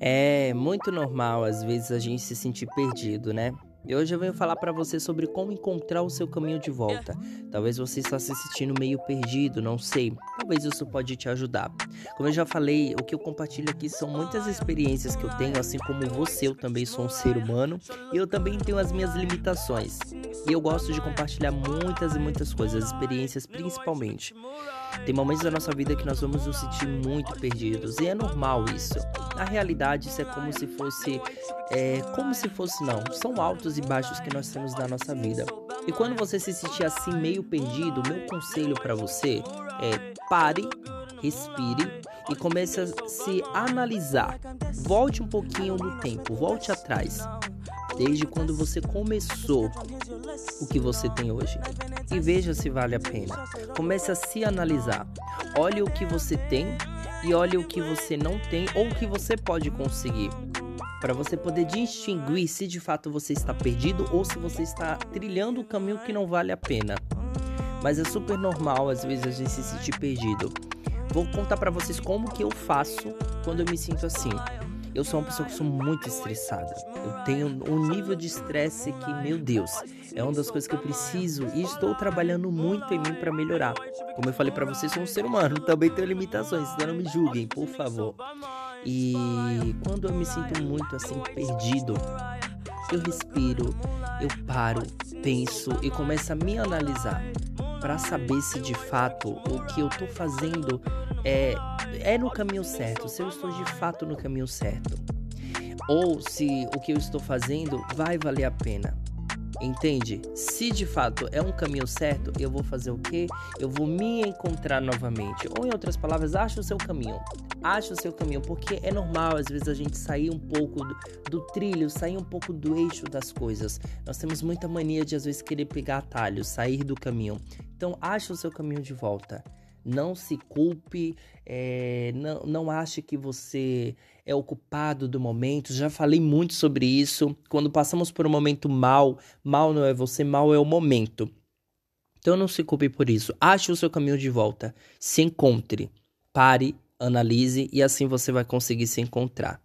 É muito normal às vezes a gente se sentir perdido, né? E hoje eu venho falar para você sobre como encontrar o seu caminho de volta. Talvez você está se sentindo meio perdido, não sei. Talvez isso pode te ajudar. Como eu já falei, o que eu compartilho aqui são muitas experiências que eu tenho, assim como você, eu também sou um ser humano e eu também tenho as minhas limitações. E eu gosto de compartilhar muitas e muitas coisas, experiências principalmente. Tem momentos da nossa vida que nós vamos nos sentir muito perdidos e é normal isso. Na realidade, isso é como se fosse, é, como se fosse não. São altos e baixos que nós temos na nossa vida. E quando você se sentir assim meio perdido, meu conselho para você é pare, respire e comece a se analisar. Volte um pouquinho no tempo, volte atrás desde quando você começou o que você tem hoje e veja se vale a pena. Comece a se analisar. Olhe o que você tem e olhe o que você não tem ou o que você pode conseguir. Para você poder distinguir se de fato você está perdido ou se você está trilhando o caminho que não vale a pena. Mas é super normal às vezes a gente se sentir perdido. Vou contar para vocês como que eu faço quando eu me sinto assim. Eu sou uma pessoa que sou muito estressada. Eu tenho um nível de estresse que, meu Deus, é uma das coisas que eu preciso e estou trabalhando muito em mim para melhorar. Como eu falei para vocês, sou um ser humano, também tenho limitações, então não me julguem, por favor. E quando eu me sinto muito assim perdido, eu respiro, eu paro, penso e começo a me analisar para saber se de fato o que eu tô fazendo é, é no caminho certo, se eu estou de fato no caminho certo. Ou se o que eu estou fazendo vai valer a pena. Entende? Se de fato é um caminho certo, eu vou fazer o quê? Eu vou me encontrar novamente. Ou em outras palavras, ache o seu caminho. Ache o seu caminho, porque é normal às vezes a gente sair um pouco do, do trilho, sair um pouco do eixo das coisas. Nós temos muita mania de às vezes querer pegar atalhos, sair do caminho. Então, ache o seu caminho de volta. Não se culpe, é, não, não ache que você é ocupado do momento. Já falei muito sobre isso. Quando passamos por um momento mal, mal não é você, mal é o momento. Então não se culpe por isso. Ache o seu caminho de volta. Se encontre. Pare, analise e assim você vai conseguir se encontrar.